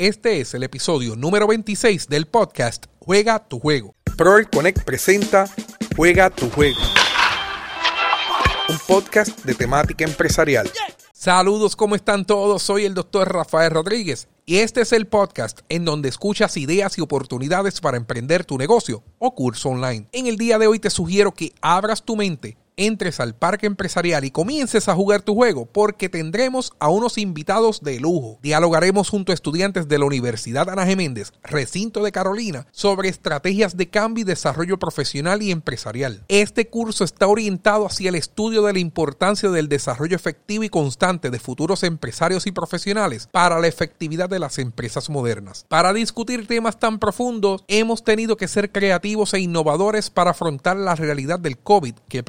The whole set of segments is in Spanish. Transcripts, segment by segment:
Este es el episodio número 26 del podcast Juega tu juego. Proel Connect presenta Juega tu juego. Un podcast de temática empresarial. Saludos, ¿cómo están todos? Soy el doctor Rafael Rodríguez y este es el podcast en donde escuchas ideas y oportunidades para emprender tu negocio o curso online. En el día de hoy te sugiero que abras tu mente entres al parque empresarial y comiences a jugar tu juego porque tendremos a unos invitados de lujo. Dialogaremos junto a estudiantes de la Universidad Ana Geméndez, recinto de Carolina, sobre estrategias de cambio y desarrollo profesional y empresarial. Este curso está orientado hacia el estudio de la importancia del desarrollo efectivo y constante de futuros empresarios y profesionales para la efectividad de las empresas modernas. Para discutir temas tan profundos, hemos tenido que ser creativos e innovadores para afrontar la realidad del COVID que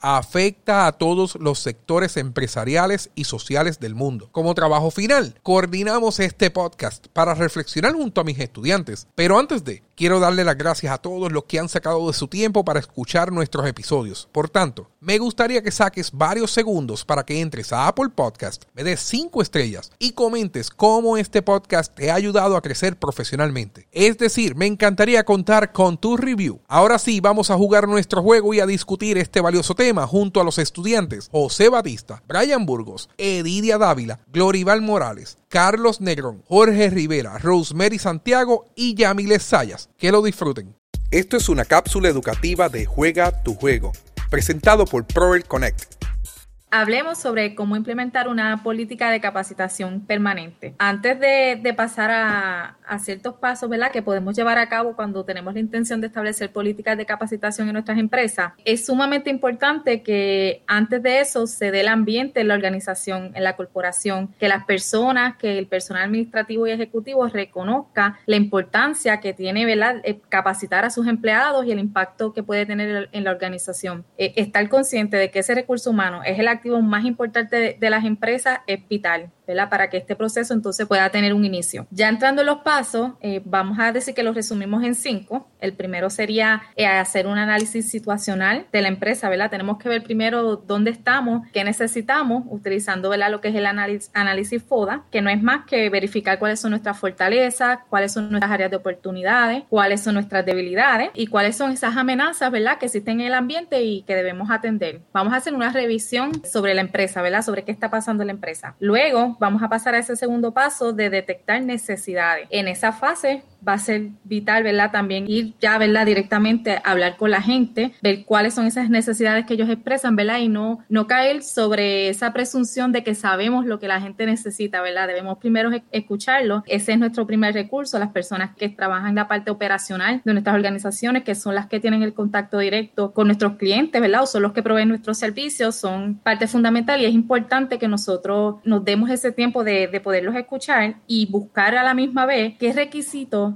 afecta a todos los sectores empresariales y sociales del mundo. Como trabajo final, coordinamos este podcast para reflexionar junto a mis estudiantes. Pero antes de, quiero darle las gracias a todos los que han sacado de su tiempo para escuchar nuestros episodios. Por tanto, me gustaría que saques varios segundos para que entres a Apple Podcast, me des 5 estrellas y comentes cómo este podcast te ha ayudado a crecer profesionalmente. Es decir, me encantaría contar con tu review. Ahora sí, vamos a jugar nuestro juego y a discutir este valioso tema junto a los estudiantes José Batista, Brian Burgos, Edidia Dávila, Glorival Morales, Carlos Negrón, Jorge Rivera, Rosemary Santiago y Yamiles Sayas. Que lo disfruten. Esto es una cápsula educativa de Juega tu Juego, presentado por Proel Connect hablemos sobre cómo implementar una política de capacitación permanente. Antes de, pasar a, ciertos pasos ¿verdad? que podemos llevar a cabo cuando tenemos la intención de establecer políticas de capacitación en nuestras empresas, es sumamente importante que antes de eso se dé el ambiente en la organización, en la corporación, que las personas, que el personal administrativo y ejecutivo reconozca la importancia que tiene ¿verdad? Eh, capacitar a sus empleados y el impacto que puede tener en la organización. Eh, estar consciente de que ese recurso humano es el activo más importante de, las empresas es vital, ¿verdad? Para que este proceso entonces pueda tener un inicio. Ya entrando en los pasos, eh, vamos a decir que los resumimos en cinco. El primero sería eh, hacer un análisis situacional de la empresa, ¿verdad? Tenemos que ver primero dónde estamos, qué necesitamos, utilizando, ¿verdad? Lo que es el análisis, FODA, que no es más que verificar cuáles son nuestras fortalezas, cuáles son nuestras áreas de oportunidades, cuáles son nuestras debilidades y cuáles son esas amenazas, ¿verdad? Que existen en el ambiente y que debemos atender. Vamos a hacer una revisión sobre la empresa, ¿verdad? Sobre qué está pasando en la empresa. Luego vamos a pasar a ese segundo paso de detectar necesidades. En esa fase va a ser vital, ¿verdad? También ir ya, ¿verdad? Directamente a hablar con la gente, ver cuáles son esas necesidades que ellos expresan, ¿verdad? Y no, no caer sobre esa presunción de que sabemos lo que la gente necesita, ¿verdad? Debemos primero escucharlo. Ese es nuestro primer recurso, las personas que trabajan en la parte operacional de nuestras organizaciones, que son las que tienen el contacto directo con nuestros clientes, ¿verdad? O son los que proveen nuestros servicios, son parte fundamental y es importante que nosotros nos demos ese tiempo de, de poderlos escuchar y buscar a la misma vez qué requisitos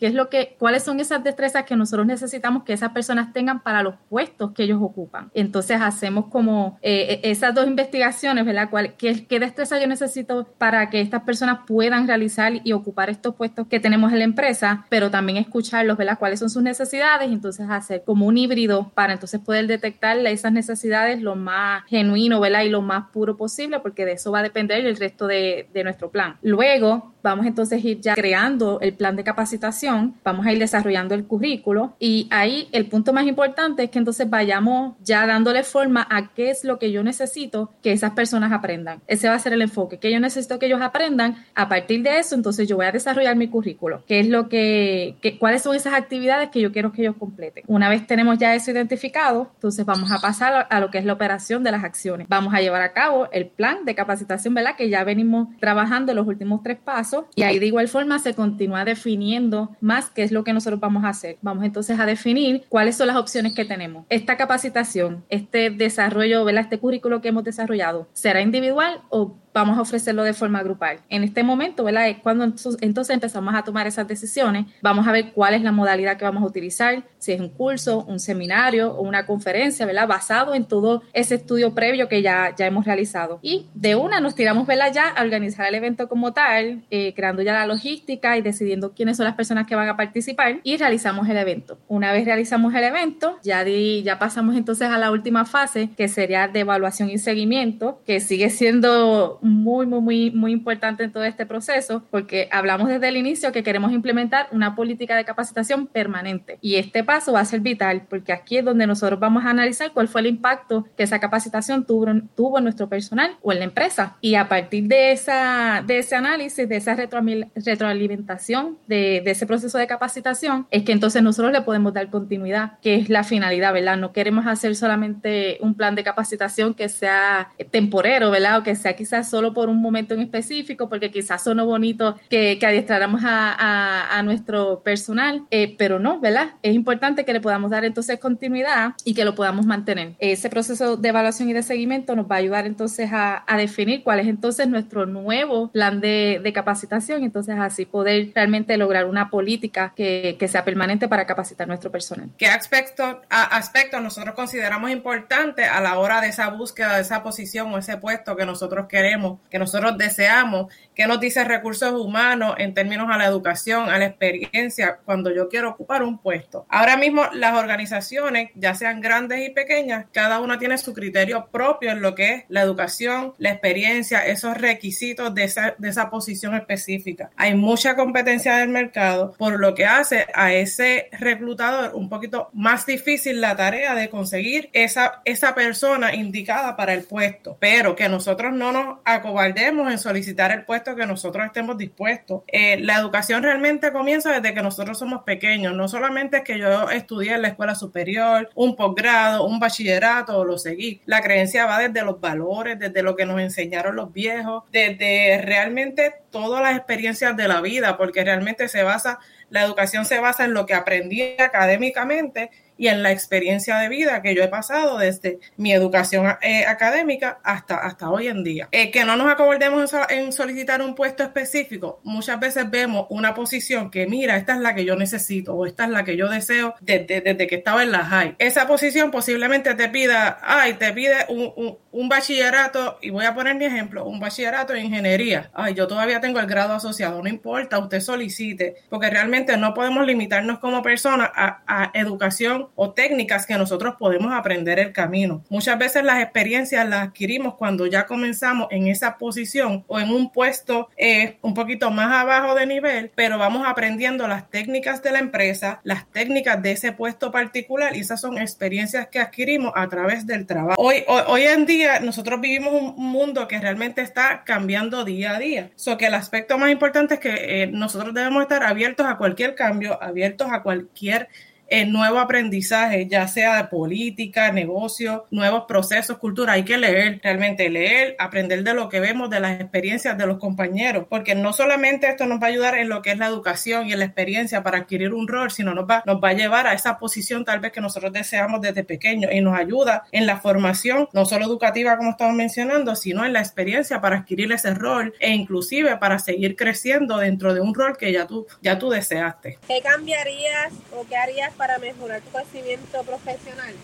qué es lo que, cuáles son esas destrezas que nosotros necesitamos que esas personas tengan para los puestos que ellos ocupan. Entonces hacemos como eh, e, esas dos investigaciones, ¿verdad? ¿Cuál, qué, ¿Qué destreza yo necesito para que estas personas puedan realizar y ocupar estos puestos que tenemos en la empresa, pero también escucharlos, ¿verdad? ¿Cuáles son sus necesidades? Entonces hacer como un híbrido para entonces poder detectar esas necesidades lo más genuino, ¿verdad? Y lo más puro posible, porque de eso va a depender el resto de, de nuestro plan. Luego, vamos entonces a ir ya creando el plan de capacitación vamos a ir desarrollando el currículo y ahí el punto más importante es que entonces vayamos ya dándole forma a qué es lo que yo necesito que esas personas aprendan. Ese va a ser el enfoque, que yo necesito que ellos aprendan. A partir de eso, entonces yo voy a desarrollar mi currículo, qué es lo que, cuáles son esas actividades que yo quiero que ellos completen. Una vez tenemos ya eso identificado, entonces vamos a pasar a lo que es la operación de las acciones. Vamos a llevar a cabo el plan de capacitación, ¿verdad? Que ya venimos trabajando los últimos tres pasos y ahí de igual forma se continúa definiendo más qué es lo que nosotros vamos a hacer. Vamos entonces a definir cuáles son las opciones que tenemos. Esta capacitación, este desarrollo, ¿verdad? este currículo que hemos desarrollado, ¿será individual o vamos a ofrecerlo de forma grupal. En este momento, ¿verdad? Es cuando entonces empezamos a tomar esas decisiones, vamos a ver cuál es la modalidad que vamos a utilizar, si es un curso, un seminario o una conferencia, ¿verdad? Basado en todo ese estudio previo que ya, ya hemos realizado. Y de una nos tiramos, ¿verdad? Ya a organizar el evento como tal, eh, creando ya la logística y decidiendo quiénes son las personas que van a participar y realizamos el evento. Una vez realizamos el evento, ya, di, ya pasamos entonces a la última fase, que sería de evaluación y seguimiento, que sigue siendo muy, muy, muy, muy importante en todo este proceso, porque hablamos desde el inicio que queremos implementar una política de capacitación permanente. Y este paso va a ser vital, porque aquí es donde nosotros vamos a analizar cuál fue el impacto que esa capacitación tuvo, tuvo en nuestro personal o en la empresa. Y a partir de, esa, de ese análisis, de esa retroalimentación, de, de ese proceso de capacitación, es que entonces nosotros le podemos dar continuidad, que es la finalidad, ¿verdad? No queremos hacer solamente un plan de capacitación que sea temporero, ¿verdad? O que sea quizás solo por un momento en específico, porque quizás sonó bonito que, que adiestráramos a, a, nuestro personal, eh, pero no, ¿verdad? Es importante que le podamos dar entonces continuidad y que lo podamos mantener. Ese proceso de evaluación y de seguimiento nos va a ayudar entonces a, a definir cuál es entonces nuestro nuevo plan de, de capacitación, entonces así poder realmente lograr una política que, que sea permanente para capacitar nuestro personal. ¿Qué aspectos aspecto nosotros consideramos importante a la hora de esa búsqueda de esa posición o ese puesto que nosotros queremos, que nosotros deseamos? ¿Qué nos dice recursos humanos en términos a la educación, a la experiencia cuando yo quiero ocupar un puesto? Ahora mismo las organizaciones, ya sean grandes y pequeñas, cada una tiene su criterio propio en lo que es la educación, la experiencia, esos requisitos de esa, de esa posición específica. Hay mucha competencia del mercado, por lo que hace a ese reclutador un poquito más difícil la tarea de conseguir esa, esa persona indicada para el puesto, pero que nosotros no nos acobardemos en solicitar el puesto que nosotros estemos dispuestos. Eh, la educación realmente comienza desde que nosotros somos pequeños, no solamente es que yo estudié en la escuela superior, un posgrado, un bachillerato o lo seguí, la creencia va desde los valores, desde lo que nos enseñaron los viejos, desde realmente todas las experiencias de la vida, porque realmente se basa, la educación se basa en lo que aprendí académicamente y en la experiencia de vida que yo he pasado desde mi educación eh, académica hasta, hasta hoy en día. Eh, que no nos acordemos en, solicitar un puesto específico. Muchas veces vemos una posición que, mira, esta es la que yo necesito o esta es la que yo deseo desde, desde que estaba en la high. Esa posición posiblemente te pida, ay, te pide un, un, bachillerato, y voy a poner mi ejemplo, un bachillerato en ingeniería. Ay, yo todavía tengo el grado asociado, no importa, usted solicite, porque realmente no podemos limitarnos como personas a, a educación o técnicas que nosotros podemos aprender el camino. Muchas veces las experiencias las adquirimos cuando ya comenzamos en esa posición o en un puesto eh, un poquito más abajo de nivel, pero vamos aprendiendo las técnicas de la empresa, las técnicas de ese puesto particular y esas son experiencias que adquirimos a través del trabajo. Hoy, hoy, en día nosotros vivimos un mundo que realmente está cambiando día a día. So que el aspecto más importante es que eh, nosotros debemos estar abiertos a cualquier cambio, abiertos a cualquier el nuevo aprendizaje, ya sea de política, negocio, nuevos procesos, cultura. Hay que leer, realmente leer, aprender de lo que vemos, de las experiencias de los compañeros, porque no solamente esto nos va a ayudar en lo que es la educación y en la experiencia para adquirir un rol, sino nos va, nos va a llevar a esa posición tal vez que nosotros deseamos desde pequeño y nos ayuda en la formación, no solo educativa como estamos mencionando, sino en la experiencia para adquirir ese rol e inclusive para seguir creciendo dentro de un rol que ya tú, ya tú deseaste. ¿Qué cambiarías o qué harías para mejorar tu conocimiento profesional.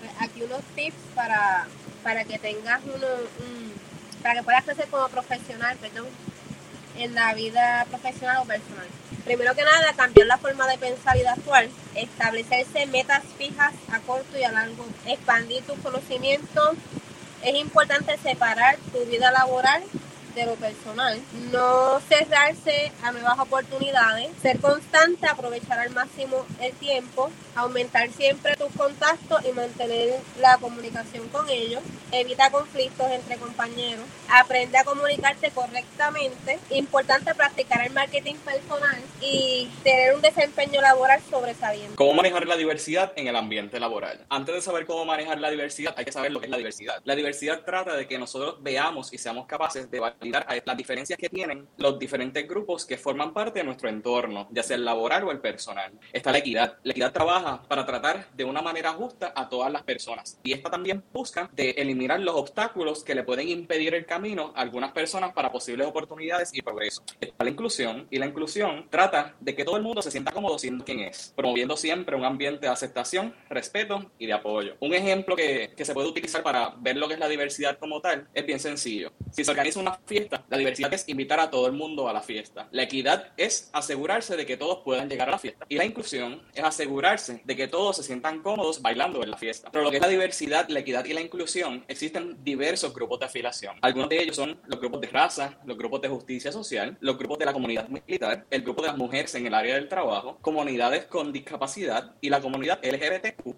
Pues, aquí unos tips para, para que tengas uno, para que puedas crecer como profesional, perdón, en la vida profesional o personal. Primero que nada, cambiar la forma de pensar y de actuar, establecerse metas fijas a corto y a largo, expandir tus conocimientos. Es importante separar tu vida laboral de lo personal, no cerrarse a nuevas oportunidades, ser constante, aprovechar al máximo el tiempo, aumentar siempre tus contactos y mantener la comunicación con ellos, evita conflictos entre compañeros, aprende a comunicarte correctamente, importante practicar el marketing personal y tener un desempeño laboral sobresaliente. ¿Cómo manejar la diversidad en el ambiente laboral? Antes de saber cómo manejar la diversidad, hay que saber lo que es la diversidad. La diversidad trata de que nosotros veamos y seamos capaces de las diferencias que tienen los diferentes grupos que forman parte de nuestro entorno, ya sea el laboral o el personal. Está la equidad. La equidad trabaja para tratar de una manera justa a todas las personas y esta también busca de eliminar los obstáculos que le pueden impedir el camino a algunas personas para posibles oportunidades y progreso. Está la inclusión y la inclusión trata de que todo el mundo se sienta cómodo siendo quien es, promoviendo siempre un ambiente de aceptación, respeto y de apoyo. Un ejemplo que, que se puede utilizar para ver lo que es la diversidad como tal es bien sencillo. Si se organiza una la diversidad es invitar a todo el mundo a la fiesta. La equidad es asegurarse de que todos puedan llegar a la fiesta. Y la inclusión es asegurarse de que todos se sientan cómodos bailando en la fiesta. Pero lo que es la diversidad, la equidad y la inclusión, existen diversos grupos de afiliación. Algunos de ellos son los grupos de raza, los grupos de justicia social, los grupos de la comunidad militar, el grupo de las mujeres en el área del trabajo, comunidades con discapacidad y la comunidad LGBTQ+.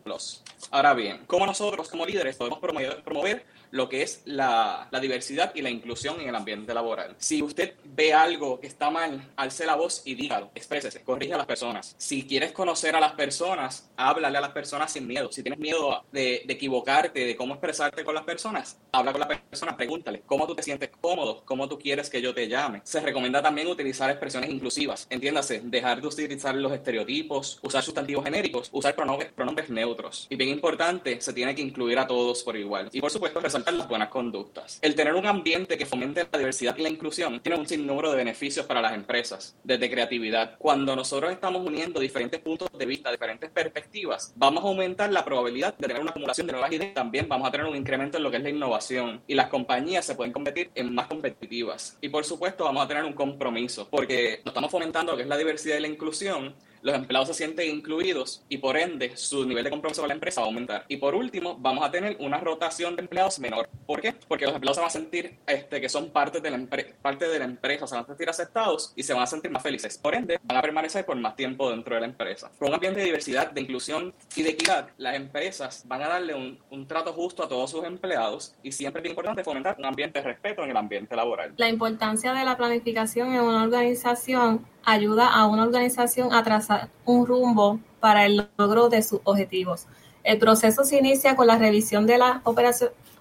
Ahora bien, ¿cómo nosotros como líderes podemos promover lo que es la, la, diversidad y la inclusión en el ambiente laboral. Si usted ve algo que está mal, alce la voz y dígalo, exprésese, corrige a las personas. Si quieres conocer a las personas, háblale a las personas sin miedo. Si tienes miedo de, de equivocarte, de cómo expresarte con las personas, habla con la persona, pregúntale cómo tú te sientes cómodo, cómo tú quieres que yo te llame. Se recomienda también utilizar expresiones inclusivas. Entiéndase, dejar de utilizar los estereotipos, usar sustantivos genéricos, usar pronombres, pronombres neutros. Y bien importante, se tiene que incluir a todos por igual. Y por supuesto, resaltar las buenas conductas. El tener un ambiente que fomente la diversidad y la inclusión tiene un sinnúmero de beneficios para las empresas, desde creatividad. Cuando nosotros estamos uniendo diferentes puntos de vista, diferentes perspectivas, vamos a aumentar la probabilidad de tener una acumulación de nuevas ideas. También vamos a tener un incremento en lo que es la innovación y las compañías se pueden convertir en más competitivas. Y por supuesto vamos a tener un compromiso porque nos estamos fomentando lo que es la diversidad y la inclusión los empleados se sienten incluidos y por ende su nivel de compromiso con la empresa va a aumentar. Y por último, vamos a tener una rotación de empleados menor. ¿Por qué? Porque los empleados se van a sentir este, que son parte de, la parte de la empresa, se van a sentir aceptados y se van a sentir más felices. Por ende, van a permanecer por más tiempo dentro de la empresa. Con un ambiente de diversidad, de inclusión y de equidad, las empresas van a darle un, un trato justo a todos sus empleados y siempre es importante fomentar un ambiente de respeto en el ambiente laboral. La importancia de la planificación en una organización ayuda a una organización a trazar un rumbo para el logro de sus objetivos. El proceso se inicia con la revisión de las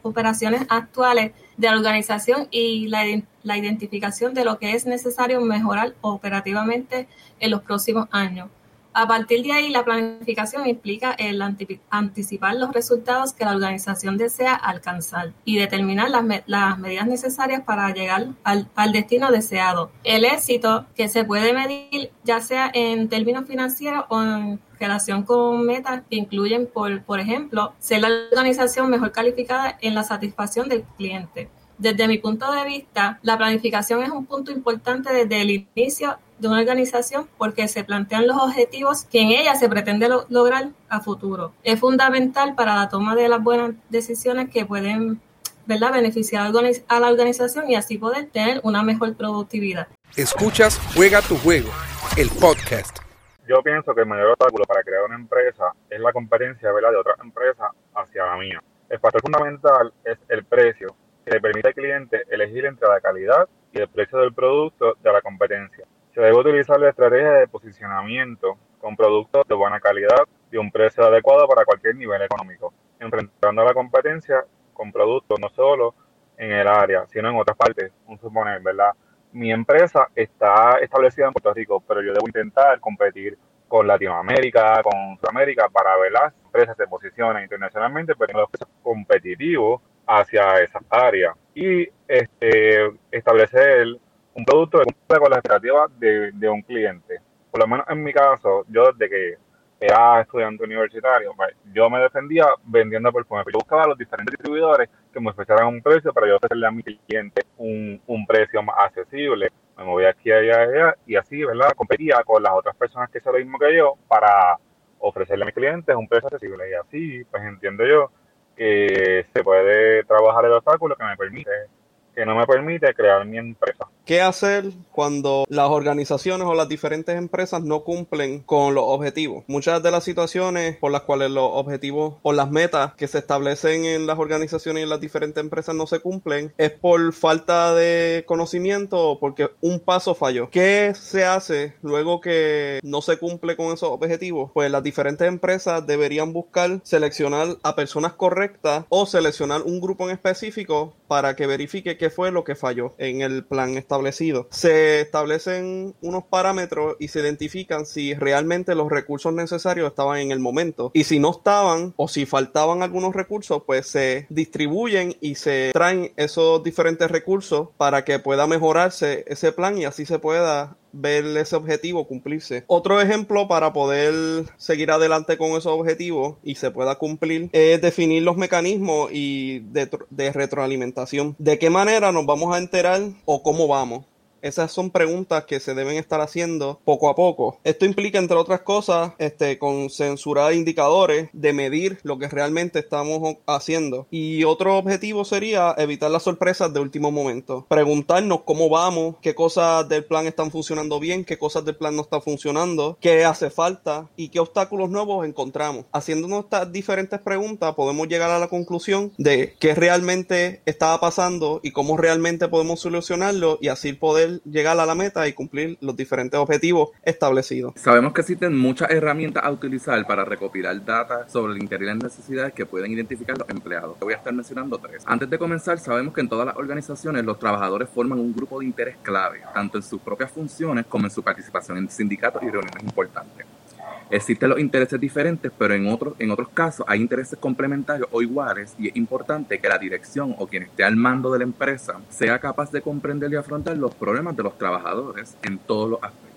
operaciones actuales de la organización y la, identificación de lo que es necesario mejorar operativamente en los próximos años. A partir de ahí, la planificación implica el anticipar los resultados que la organización desea alcanzar y determinar las, las medidas necesarias para llegar al, al, destino deseado. El éxito que se puede medir ya sea en términos financieros o en relación con metas que incluyen, por, por ejemplo, ser la organización mejor calificada en la satisfacción del cliente. Desde mi punto de vista, la planificación es un punto importante desde el inicio de una organización porque se plantean los objetivos que en ella se pretende lograr a futuro. Es fundamental para la toma de las buenas decisiones que pueden ¿verdad? beneficiar a la organización y así poder tener una mejor productividad. Escuchas Juega tu juego, el podcast. Yo pienso que el mayor obstáculo para crear una empresa es la competencia ¿verdad? de otras empresas hacia la mía. El factor fundamental es el precio, le permite al cliente elegir entre la calidad y el precio del producto de la competencia. Se debe utilizar la estrategia de posicionamiento con productos de buena calidad y un precio adecuado para cualquier nivel económico, enfrentando a la competencia con productos no solo en el área, sino en otras partes. Un suponer, ¿verdad? Mi empresa está establecida en Puerto Rico, pero yo debo intentar competir con Latinoamérica, con Sudamérica, para ver las empresas se posicionan internacionalmente, pero los precios competitivos hacia esas áreas. Y este, establecer un producto que cumple con las expectativas de, de, un cliente. Por lo menos en mi caso, yo desde que era estudiante universitario, pues, yo me defendía vendiendo perfumes. Yo buscaba a los diferentes distribuidores que me ofrecieran un precio para yo ofrecerle a mi cliente un, un precio más accesible. Me movía aquí, allá, allá y así, ¿verdad? Competía con las otras personas que hacían lo mismo que yo para ofrecerle a mis clientes un precio accesible. Y así, pues entiendo yo que se puede trabajar el obstáculo que me permite que no me permite crear mi empresa. ¿Qué hacer cuando las organizaciones o las diferentes empresas no cumplen con los objetivos? Muchas de las situaciones por las cuales los objetivos o las metas que se establecen en las organizaciones y en las diferentes empresas no se cumplen es por falta de conocimiento o porque un paso falló. ¿Qué se hace luego que no se cumple con esos objetivos? Pues las diferentes empresas deberían buscar seleccionar a personas correctas o seleccionar un grupo en específico para que verifique qué fue lo que falló en el plan establecido. Se establecen unos parámetros y se identifican si realmente los recursos necesarios estaban en el momento. Y si no estaban o si faltaban algunos recursos, pues se distribuyen y se traen esos diferentes recursos para que pueda mejorarse ese plan y así se pueda ver ese objetivo cumplirse. Otro ejemplo para poder seguir adelante con esos objetivos y se pueda cumplir es definir los mecanismos y de, de retroalimentación. ¿De qué manera nos vamos a enterar o cómo vamos? Esas son preguntas que se deben estar haciendo poco a poco. Esto implica, entre otras cosas, este, con censurar indicadores de medir lo que realmente estamos haciendo. Y otro objetivo sería evitar las sorpresas de último momento. Preguntarnos cómo vamos, qué cosas del plan están funcionando bien, qué cosas del plan no están funcionando, qué hace falta y qué obstáculos nuevos encontramos. Haciéndonos estas diferentes preguntas podemos llegar a la conclusión de qué realmente estaba pasando y cómo realmente podemos solucionarlo y así poder llegar a la meta y cumplir los diferentes objetivos establecidos. Sabemos que existen muchas herramientas a utilizar para recopilar data sobre el interés y las necesidades que pueden identificar los empleados. Voy a estar mencionando tres. Antes de comenzar, sabemos que en todas las organizaciones los trabajadores forman un grupo de interés clave, tanto en sus propias funciones como en su participación en sindicatos y reuniones importantes. Existen los intereses diferentes, pero en otros, en otros casos hay intereses complementarios o iguales y es importante que la dirección o quien esté al mando de la empresa sea capaz de comprender y afrontar los problemas de los trabajadores en todos los aspectos.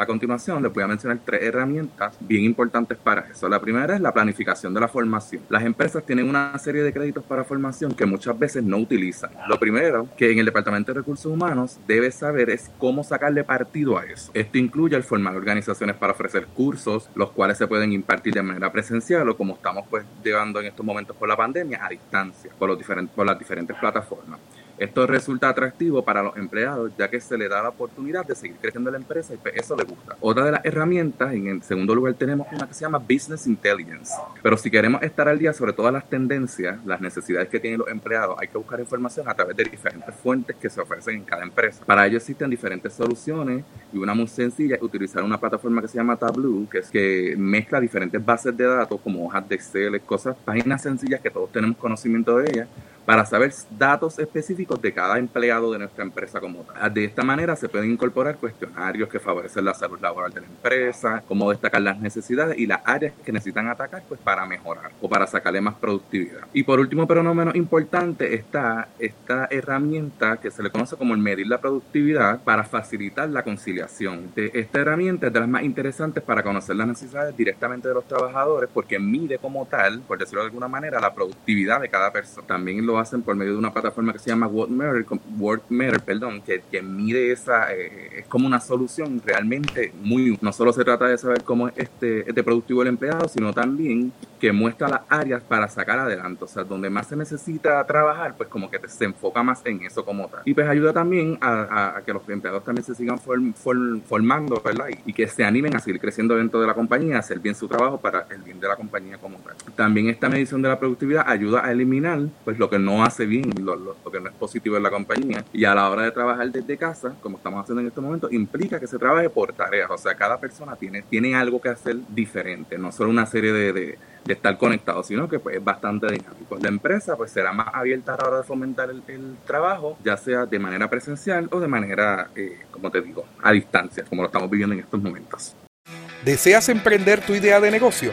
A continuación, les voy a mencionar tres herramientas bien importantes para eso. La primera es la planificación de la formación. Las empresas tienen una serie de créditos para formación que muchas veces no utilizan. Lo primero que en el Departamento de Recursos Humanos debe saber es cómo sacarle partido a eso. Esto incluye el formar organizaciones para ofrecer cursos, los cuales se pueden impartir de manera presencial o como estamos pues llevando en estos momentos por la pandemia, a distancia, por, los diferentes, por las diferentes plataformas. Esto resulta atractivo para los empleados ya que se le da la oportunidad de seguir creciendo la empresa y pues, eso le gusta. Otra de las herramientas, en el segundo lugar tenemos una que se llama Business Intelligence. Pero si queremos estar al día sobre todas las tendencias, las necesidades que tienen los empleados, hay que buscar información a través de diferentes fuentes que se ofrecen en cada empresa. Para ello existen diferentes soluciones y una muy sencilla es utilizar una plataforma que se llama Tableau, que es que mezcla diferentes bases de datos como hojas de Excel, cosas, páginas sencillas que todos tenemos conocimiento de ellas para saber datos específicos de cada empleado de nuestra empresa como tal. De esta manera se pueden incorporar cuestionarios que favorecen la salud laboral de la empresa, cómo destacar las necesidades y las áreas que necesitan atacar pues para mejorar o para sacarle más productividad. Y por último, pero no menos importante, está esta herramienta que se le conoce como el medir la productividad para facilitar la conciliación. esta herramienta es de las más interesantes para conocer las necesidades directamente de los trabajadores porque mide como tal, por decirlo de alguna manera, la productividad de cada persona. También lo hacen por medio de una plataforma que se llama WorkMatter, perdón, que, que mide esa, eh, es como una solución realmente muy, no solo se trata de saber cómo es este, este productivo el empleado, sino también que muestra las áreas para sacar adelante, o sea, donde más se necesita trabajar, pues como que se enfoca más en eso como tal. Y pues ayuda también a, que los empleados también se sigan formando, ¿verdad? Y, que se animen a seguir creciendo dentro de la compañía, a hacer bien su trabajo para el bien de la compañía como tal. También esta medición de la productividad ayuda a eliminar pues lo que no hace bien, lo, que no es positivo en la compañía. Y a la hora de trabajar desde casa, como estamos haciendo en este momento, implica que se trabaje por tareas, o sea, cada persona tiene, tiene algo que hacer diferente, no solo una serie de de estar conectado, sino que pues, es bastante dinámico. La empresa pues será más abierta a la hora de fomentar el, trabajo, ya sea de manera presencial o de manera, eh, como te digo, a distancia, como lo estamos viviendo en estos momentos. ¿Deseas emprender tu idea de negocio?